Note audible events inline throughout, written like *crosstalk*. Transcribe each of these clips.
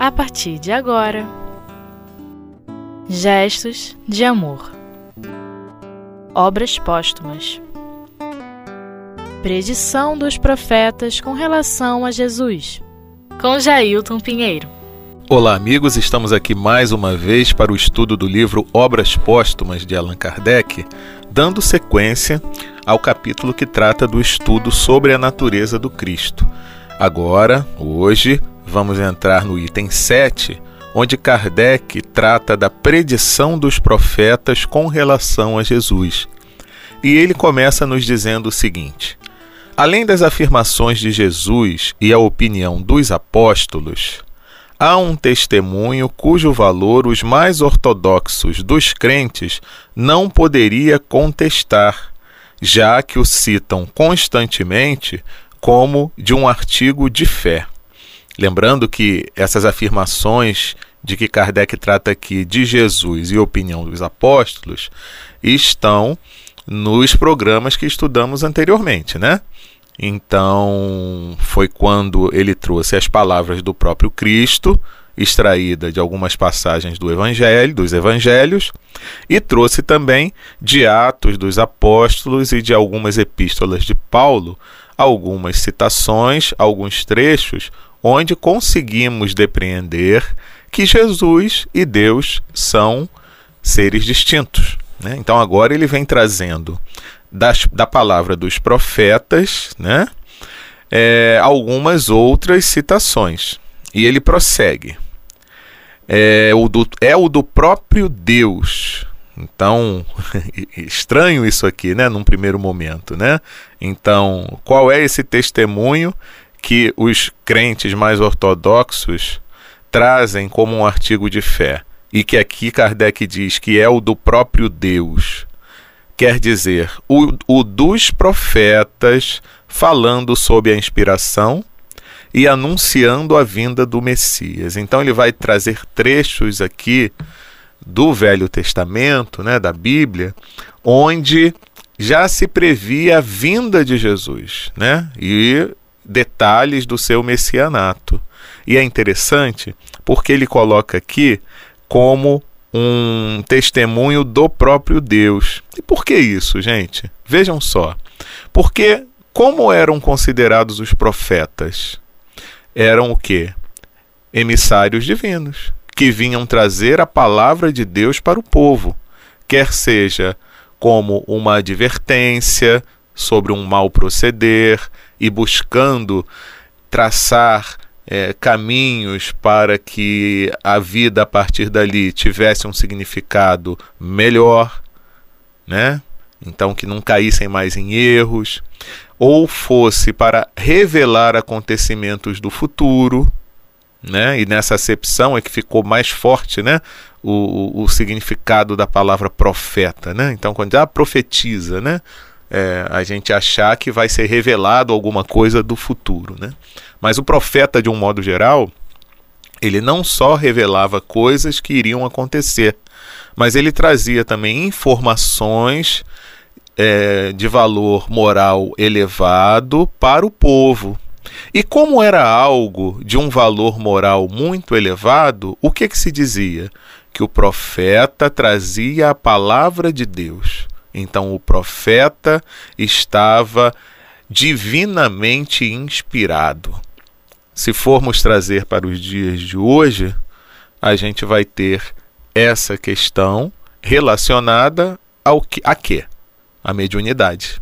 a partir de agora. Gestos de amor. Obras póstumas. Predição dos profetas com relação a Jesus. Com Jailton Pinheiro. Olá, amigos, estamos aqui mais uma vez para o estudo do livro Obras Póstumas de Allan Kardec, dando sequência ao capítulo que trata do estudo sobre a natureza do Cristo. Agora, hoje, vamos entrar no item 7, onde Kardec trata da predição dos profetas com relação a Jesus. E ele começa nos dizendo o seguinte: Além das afirmações de Jesus e a opinião dos apóstolos, há um testemunho cujo valor os mais ortodoxos dos crentes não poderia contestar, já que o citam constantemente como de um artigo de fé. Lembrando que essas afirmações de que Kardec trata aqui de Jesus e opinião dos apóstolos estão nos programas que estudamos anteriormente, né? Então, foi quando ele trouxe as palavras do próprio Cristo, extraída de algumas passagens do Evangelho, dos Evangelhos, e trouxe também de Atos dos Apóstolos e de algumas epístolas de Paulo, algumas citações, alguns trechos onde conseguimos depreender que Jesus e Deus são seres distintos. Né? Então agora ele vem trazendo das, da palavra dos profetas né? É, algumas outras citações. E ele prossegue. É o do, é o do próprio Deus. Então, *laughs* estranho isso aqui, né, num primeiro momento, né? Então, qual é esse testemunho que os crentes mais ortodoxos trazem como um artigo de fé e que aqui Kardec diz que é o do próprio Deus. Quer dizer, o, o dos profetas falando sob a inspiração e anunciando a vinda do Messias. Então ele vai trazer trechos aqui do Velho Testamento, né, da Bíblia, onde já se previa a vinda de Jesus, né? E detalhes do seu messianato. E é interessante porque ele coloca aqui como um testemunho do próprio Deus. E por que isso, gente? Vejam só. Porque como eram considerados os profetas? Eram o quê? Emissários divinos, que vinham trazer a palavra de Deus para o povo, quer seja como uma advertência sobre um mau proceder, e buscando traçar é, caminhos para que a vida a partir dali tivesse um significado melhor, né? Então que não caíssem mais em erros, ou fosse para revelar acontecimentos do futuro, né? E nessa acepção é que ficou mais forte, né? O, o, o significado da palavra profeta, né? Então quando já profetiza, né? É, a gente achar que vai ser revelado alguma coisa do futuro. Né? Mas o profeta, de um modo geral, ele não só revelava coisas que iriam acontecer, mas ele trazia também informações é, de valor moral elevado para o povo. E como era algo de um valor moral muito elevado, o que, que se dizia? Que o profeta trazia a palavra de Deus. Então o profeta estava divinamente inspirado. Se formos trazer para os dias de hoje, a gente vai ter essa questão relacionada ao que a quê? A mediunidade.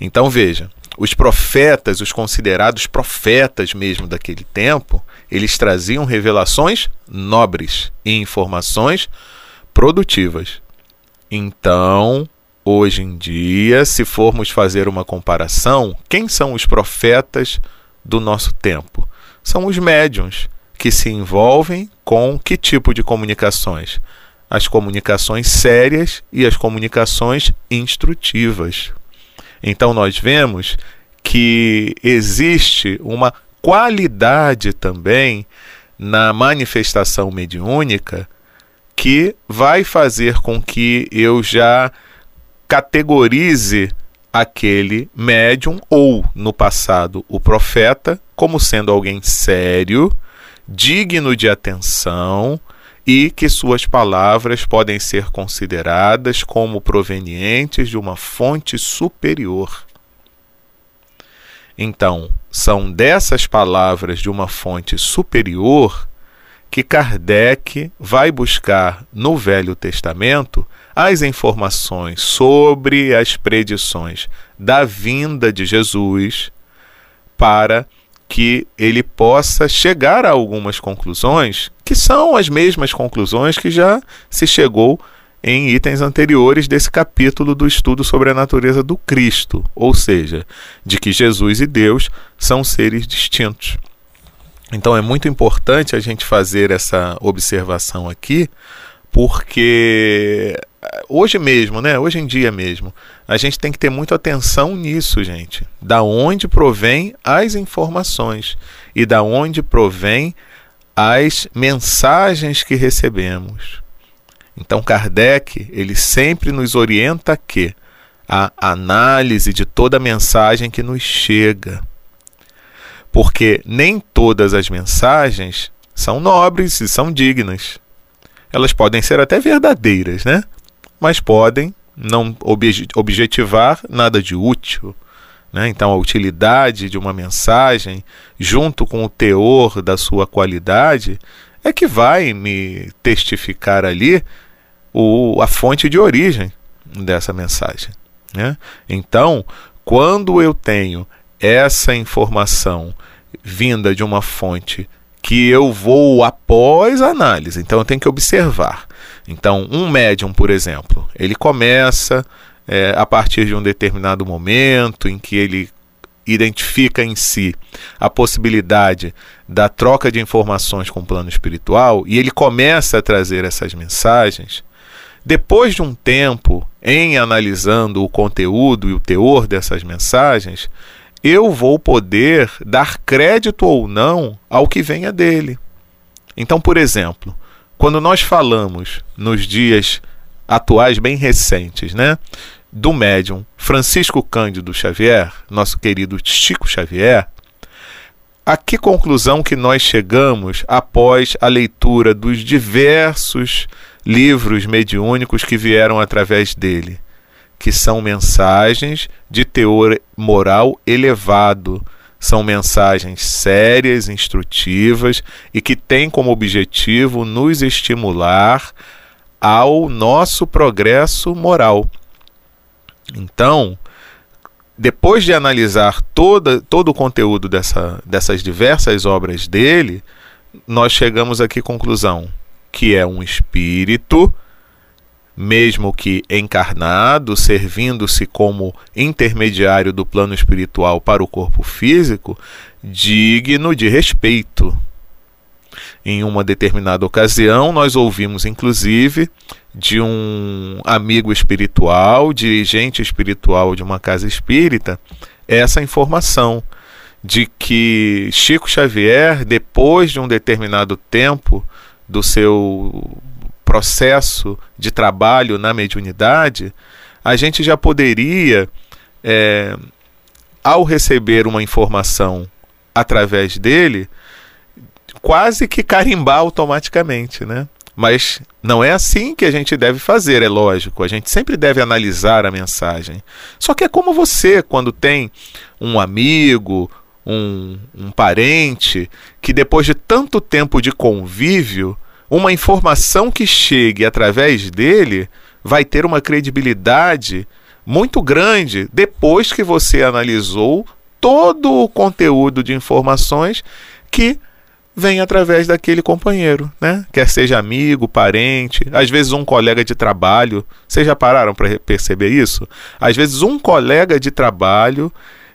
Então veja, os profetas, os considerados profetas mesmo daquele tempo, eles traziam revelações nobres e informações produtivas. Então, hoje em dia, se formos fazer uma comparação, quem são os profetas do nosso tempo? São os médiums que se envolvem com que tipo de comunicações? As comunicações sérias e as comunicações instrutivas. Então, nós vemos que existe uma qualidade também na manifestação mediúnica que vai fazer com que eu já categorize aquele médium ou, no passado, o profeta, como sendo alguém sério, digno de atenção e que suas palavras podem ser consideradas como provenientes de uma fonte superior. Então, são dessas palavras de uma fonte superior que Kardec vai buscar no Velho Testamento as informações sobre as predições da vinda de Jesus para que ele possa chegar a algumas conclusões que são as mesmas conclusões que já se chegou em itens anteriores desse capítulo do estudo sobre a natureza do Cristo, ou seja, de que Jesus e Deus são seres distintos. Então é muito importante a gente fazer essa observação aqui, porque eh, hoje mesmo, né, hoje em dia mesmo, a gente tem que ter muita atenção nisso, gente. Da onde provém as informações e da onde provém as mensagens que recebemos. Então Kardec, ele sempre nos orienta que a análise de toda mensagem que nos chega. Porque nem todas as mensagens são nobres e são dignas. Elas podem ser até verdadeiras, né? Mas podem não objetivar nada de útil. Né? Então, a utilidade de uma mensagem, junto com o teor da sua qualidade, é que vai me testificar ali o, a fonte de origem dessa mensagem. Né? Então, quando eu tenho essa informação vinda de uma fonte que eu vou após a análise, então eu tenho que observar. Então, um médium, por exemplo, ele começa é, a partir de um determinado momento em que ele identifica em si a possibilidade da troca de informações com o plano espiritual e ele começa a trazer essas mensagens, depois de um tempo em analisando o conteúdo e o teor dessas mensagens, eu vou poder dar crédito ou não ao que venha dele. Então, por exemplo, quando nós falamos nos dias atuais bem recentes, né, do médium Francisco Cândido Xavier, nosso querido Chico Xavier, a que conclusão que nós chegamos após a leitura dos diversos livros mediúnicos que vieram através dele, que são mensagens de teor moral elevado, são mensagens sérias, instrutivas e que têm como objetivo nos estimular ao nosso progresso moral. Então, depois de analisar toda, todo o conteúdo dessa, dessas diversas obras dele, nós chegamos aqui à conclusão que é um espírito, mesmo que encarnado, servindo-se como intermediário do plano espiritual para o corpo físico, digno de respeito. Em uma determinada ocasião, nós ouvimos inclusive de um amigo espiritual, dirigente espiritual de uma casa espírita, essa informação de que Chico Xavier, depois de um determinado tempo do seu processo de trabalho na mediunidade, a gente já poderia, é, ao receber uma informação através dele, quase que carimbar automaticamente, né? Mas não é assim que a gente deve fazer, é lógico. A gente sempre deve analisar a mensagem. Só que é como você, quando tem um amigo, um, um parente, que depois de tanto tempo de convívio, uma informação que chegue através dele vai ter uma credibilidade muito grande depois que você analisou todo o conteúdo de informações que vem através daquele companheiro, né? Quer seja amigo, parente, às vezes um colega de trabalho. Vocês já pararam para perceber isso? Às vezes um colega de trabalho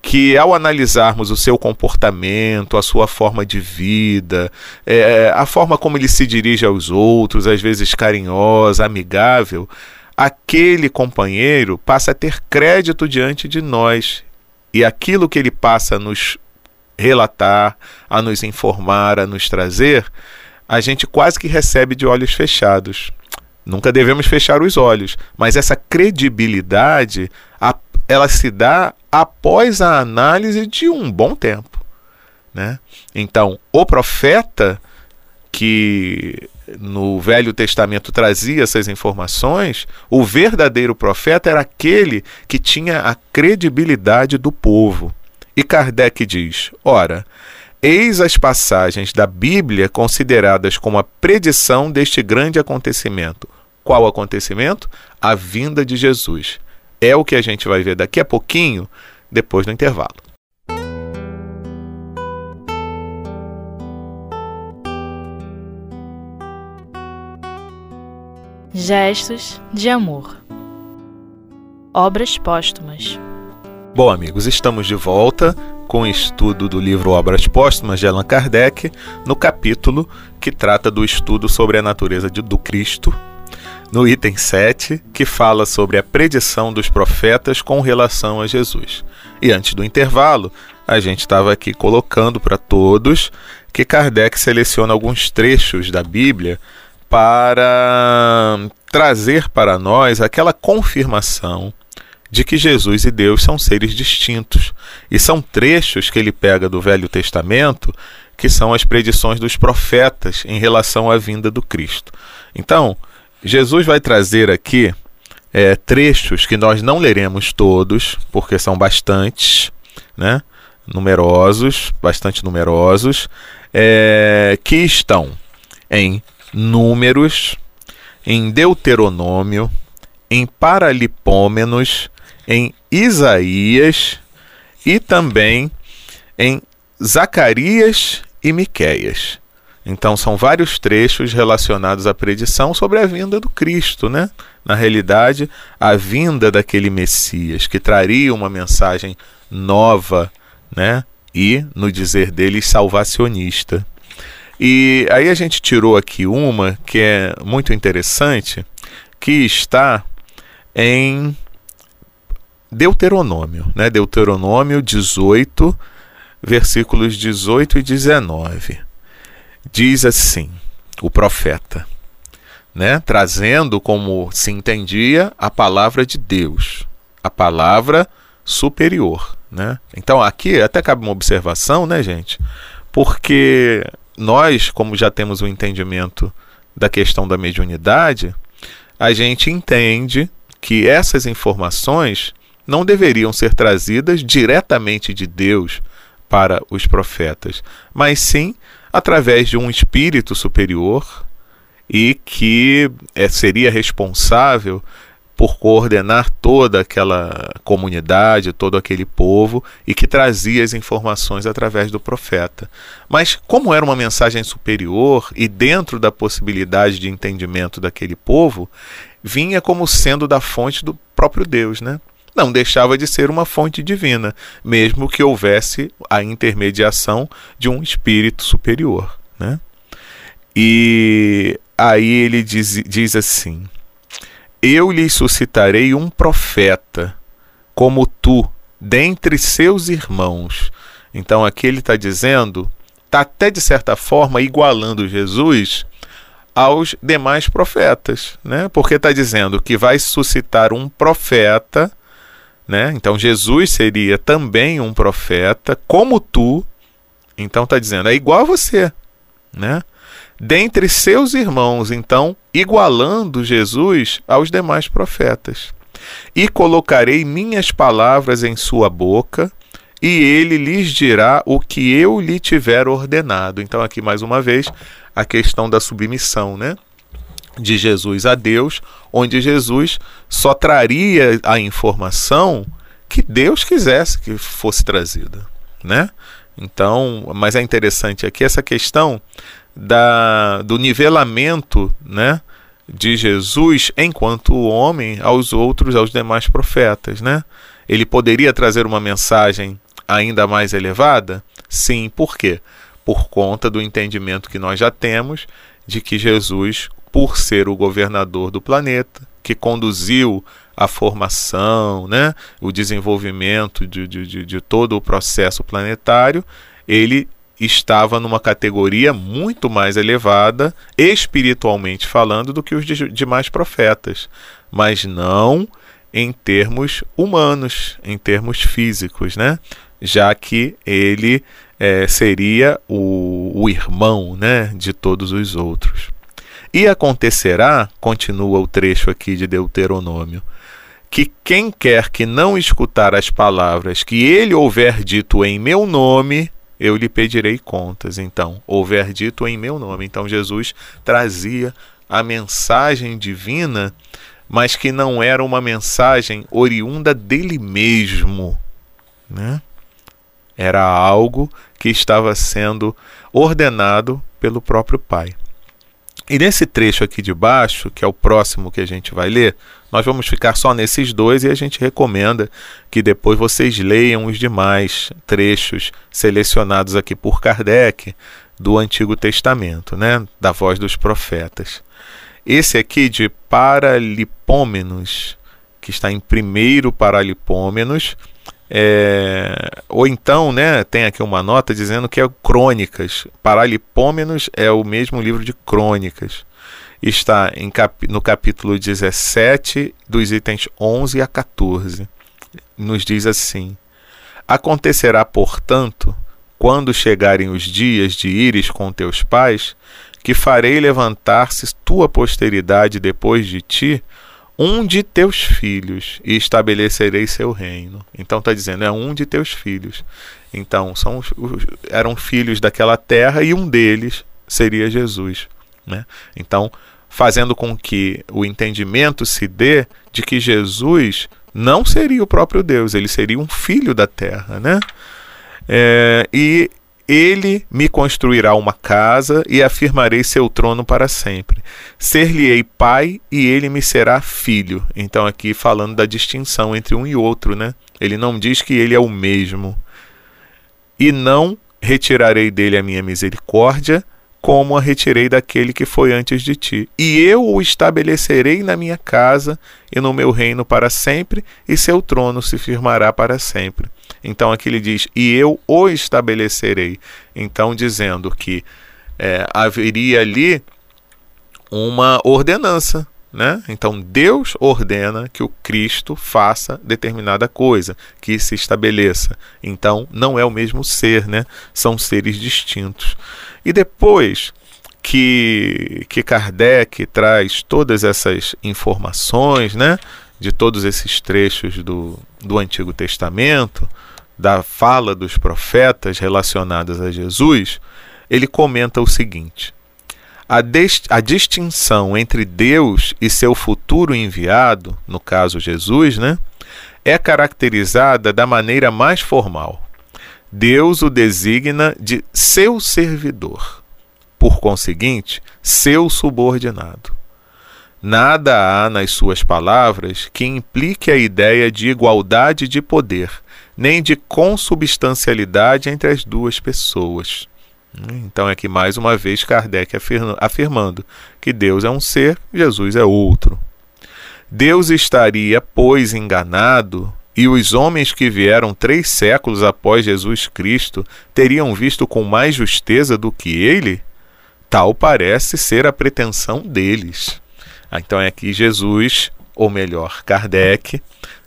que ao analisarmos o seu comportamento, a sua forma de vida, é, a forma como ele se dirige aos outros, às vezes carinhosa, amigável, aquele companheiro passa a ter crédito diante de nós. E aquilo que ele passa a nos relatar, a nos informar, a nos trazer, a gente quase que recebe de olhos fechados. Nunca devemos fechar os olhos, mas essa credibilidade, ela se dá após a análise de um bom tempo, né? Então, o profeta que no Velho Testamento trazia essas informações, o verdadeiro profeta era aquele que tinha a credibilidade do povo. E Kardec diz: ora, eis as passagens da Bíblia consideradas como a predição deste grande acontecimento. Qual acontecimento? A vinda de Jesus. É o que a gente vai ver daqui a pouquinho, depois do intervalo. Gestos de amor. Obras póstumas. Bom, amigos, estamos de volta com o estudo do livro Obras Póstumas de Allan Kardec, no capítulo que trata do estudo sobre a natureza de, do Cristo, no item 7, que fala sobre a predição dos profetas com relação a Jesus. E antes do intervalo, a gente estava aqui colocando para todos que Kardec seleciona alguns trechos da Bíblia para trazer para nós aquela confirmação de que Jesus e Deus são seres distintos. E são trechos que ele pega do Velho Testamento que são as predições dos profetas em relação à vinda do Cristo. Então, Jesus vai trazer aqui é, trechos que nós não leremos todos, porque são bastantes, né? numerosos, bastante numerosos, é, que estão em Números, em Deuteronômio, em Paralipômenos, em Isaías e também em Zacarias e Miqueias. Então são vários trechos relacionados à predição sobre a vinda do Cristo, né? Na realidade, a vinda daquele Messias que traria uma mensagem nova, né? E, no dizer deles, salvacionista. E aí a gente tirou aqui uma que é muito interessante, que está em Deuteronômio, né? Deuteronômio 18, versículos 18 e 19. Diz assim: o profeta, né? Trazendo como se entendia a palavra de Deus, a palavra superior, né? Então aqui até cabe uma observação, né, gente? Porque nós, como já temos o um entendimento da questão da mediunidade, a gente entende que essas informações não deveriam ser trazidas diretamente de Deus para os profetas, mas sim através de um espírito superior e que é, seria responsável por coordenar toda aquela comunidade, todo aquele povo e que trazia as informações através do profeta. Mas, como era uma mensagem superior e dentro da possibilidade de entendimento daquele povo, vinha como sendo da fonte do próprio Deus, né? Não deixava de ser uma fonte divina, mesmo que houvesse a intermediação de um espírito superior, né? E aí ele diz, diz assim: eu lhe suscitarei um profeta, como tu, dentre seus irmãos. Então aqui ele está dizendo, está até de certa forma igualando Jesus aos demais profetas, né? Porque está dizendo que vai suscitar um profeta, né? Então Jesus seria também um profeta, como tu. Então está dizendo, é igual a você, né? dentre seus irmãos, então, igualando Jesus aos demais profetas. E colocarei minhas palavras em sua boca, e ele lhes dirá o que eu lhe tiver ordenado. Então, aqui mais uma vez, a questão da submissão, né? De Jesus a Deus, onde Jesus só traria a informação que Deus quisesse que fosse trazida, né? Então, mas é interessante aqui essa questão da, do nivelamento né, de Jesus enquanto homem aos outros, aos demais profetas. Né? Ele poderia trazer uma mensagem ainda mais elevada? Sim, por quê? Por conta do entendimento que nós já temos de que Jesus, por ser o governador do planeta, que conduziu a formação, né, o desenvolvimento de, de, de todo o processo planetário, ele estava numa categoria muito mais elevada, espiritualmente falando, do que os demais profetas, mas não em termos humanos, em termos físicos, né? Já que ele é, seria o, o irmão né, de todos os outros. E acontecerá, continua o trecho aqui de Deuteronômio, que quem quer que não escutar as palavras que ele houver dito em meu nome, eu lhe pedirei contas. Então, houver dito em meu nome. Então, Jesus trazia a mensagem divina, mas que não era uma mensagem oriunda dele mesmo, né? Era algo que estava sendo ordenado pelo próprio Pai. E nesse trecho aqui de baixo, que é o próximo que a gente vai ler, nós vamos ficar só nesses dois e a gente recomenda que depois vocês leiam os demais trechos selecionados aqui por Kardec do Antigo Testamento, né, da voz dos profetas. Esse aqui de Paralipômenos, que está em primeiro Paralipômenos, é, ou então, né, tem aqui uma nota dizendo que é Crônicas. Paralipômenos é o mesmo livro de Crônicas. Está em cap, no capítulo 17, dos itens 11 a 14. Nos diz assim: Acontecerá, portanto, quando chegarem os dias de ires com teus pais, que farei levantar-se tua posteridade depois de ti um de teus filhos e estabelecerei seu reino. Então está dizendo, é um de teus filhos. Então, são os, os, eram filhos daquela terra e um deles seria Jesus. Né? Então, fazendo com que o entendimento se dê de que Jesus não seria o próprio Deus, ele seria um filho da terra. Né? É, e ele me construirá uma casa e afirmarei seu trono para sempre. Ser-lhe-ei pai e ele me será filho. Então, aqui falando da distinção entre um e outro, né? Ele não diz que ele é o mesmo. E não retirarei dele a minha misericórdia, como a retirei daquele que foi antes de ti. E eu o estabelecerei na minha casa e no meu reino para sempre, e seu trono se firmará para sempre. Então aqui ele diz: E eu o estabelecerei. Então, dizendo que é, haveria ali uma ordenança. Né? Então Deus ordena que o Cristo faça determinada coisa, que se estabeleça. Então não é o mesmo ser, né? são seres distintos. E depois que, que Kardec traz todas essas informações né? de todos esses trechos do, do Antigo Testamento, da fala dos profetas relacionadas a Jesus, ele comenta o seguinte: a, a, distinção entre Deus e seu futuro enviado, no caso Jesus, né, é caracterizada da maneira mais formal. Deus o designa de seu servidor, por conseguinte, seu subordinado. Nada há nas suas palavras que implique a ideia de igualdade de poder, nem de consubstancialidade entre as duas pessoas. Então, é aqui mais uma vez Kardec afirmando que Deus é um ser, Jesus é outro. Deus estaria, pois, enganado, e os homens que vieram três séculos após Jesus Cristo teriam visto com mais justeza do que ele? Tal parece ser a pretensão deles. Ah, então é aqui Jesus, ou melhor, Kardec,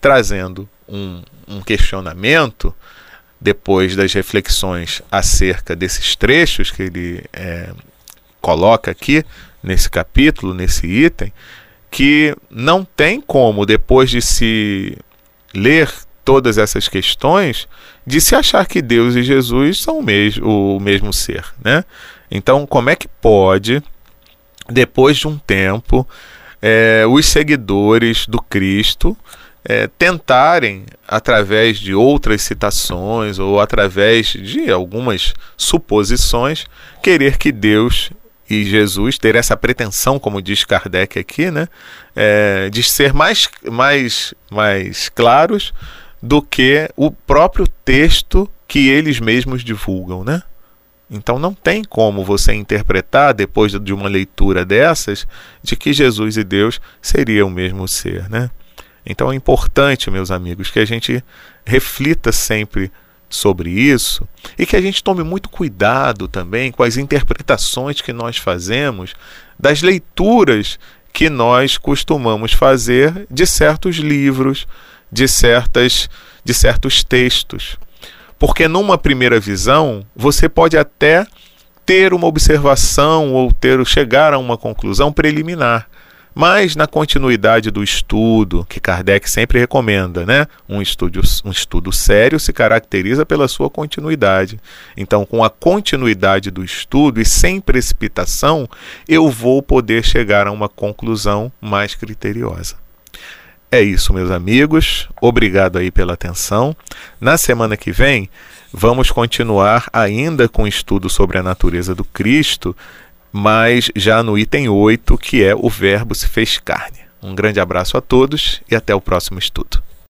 trazendo um, um questionamento depois das reflexões acerca desses trechos que ele é, coloca aqui nesse capítulo, nesse item, que não tem como, depois de se ler todas essas questões, de se achar que Deus e Jesus são o mesmo, o mesmo ser. Né? Então, como é que pode depois de um tempo, é, os seguidores do Cristo é, tentarem, através de outras citações ou através de algumas suposições, querer que Deus e Jesus ter essa pretensão, como diz Kardec aqui, né, é, de ser mais, mais, mais claros do que o próprio texto que eles mesmos divulgam, né? Então não tem como você interpretar, depois de uma leitura dessas, de que Jesus e Deus seriam o mesmo ser. Né? Então é importante, meus amigos, que a gente reflita sempre sobre isso e que a gente tome muito cuidado também com as interpretações que nós fazemos das leituras que nós costumamos fazer de certos livros, de certas de certos textos. Porque numa primeira visão, você pode até ter uma observação ou ter chegar a uma conclusão preliminar. Mas na continuidade do estudo, que Kardec sempre recomenda, né? Um estudo, um estudo sério se caracteriza pela sua continuidade. Então, com a continuidade do estudo e sem precipitação, eu vou poder chegar a uma conclusão mais criteriosa. É isso, meus amigos. Obrigado aí pela atenção. Na semana que vem, vamos continuar ainda com o estudo sobre a natureza do Cristo, mas já no item 8, que é o Verbo se fez carne. Um grande abraço a todos e até o próximo estudo.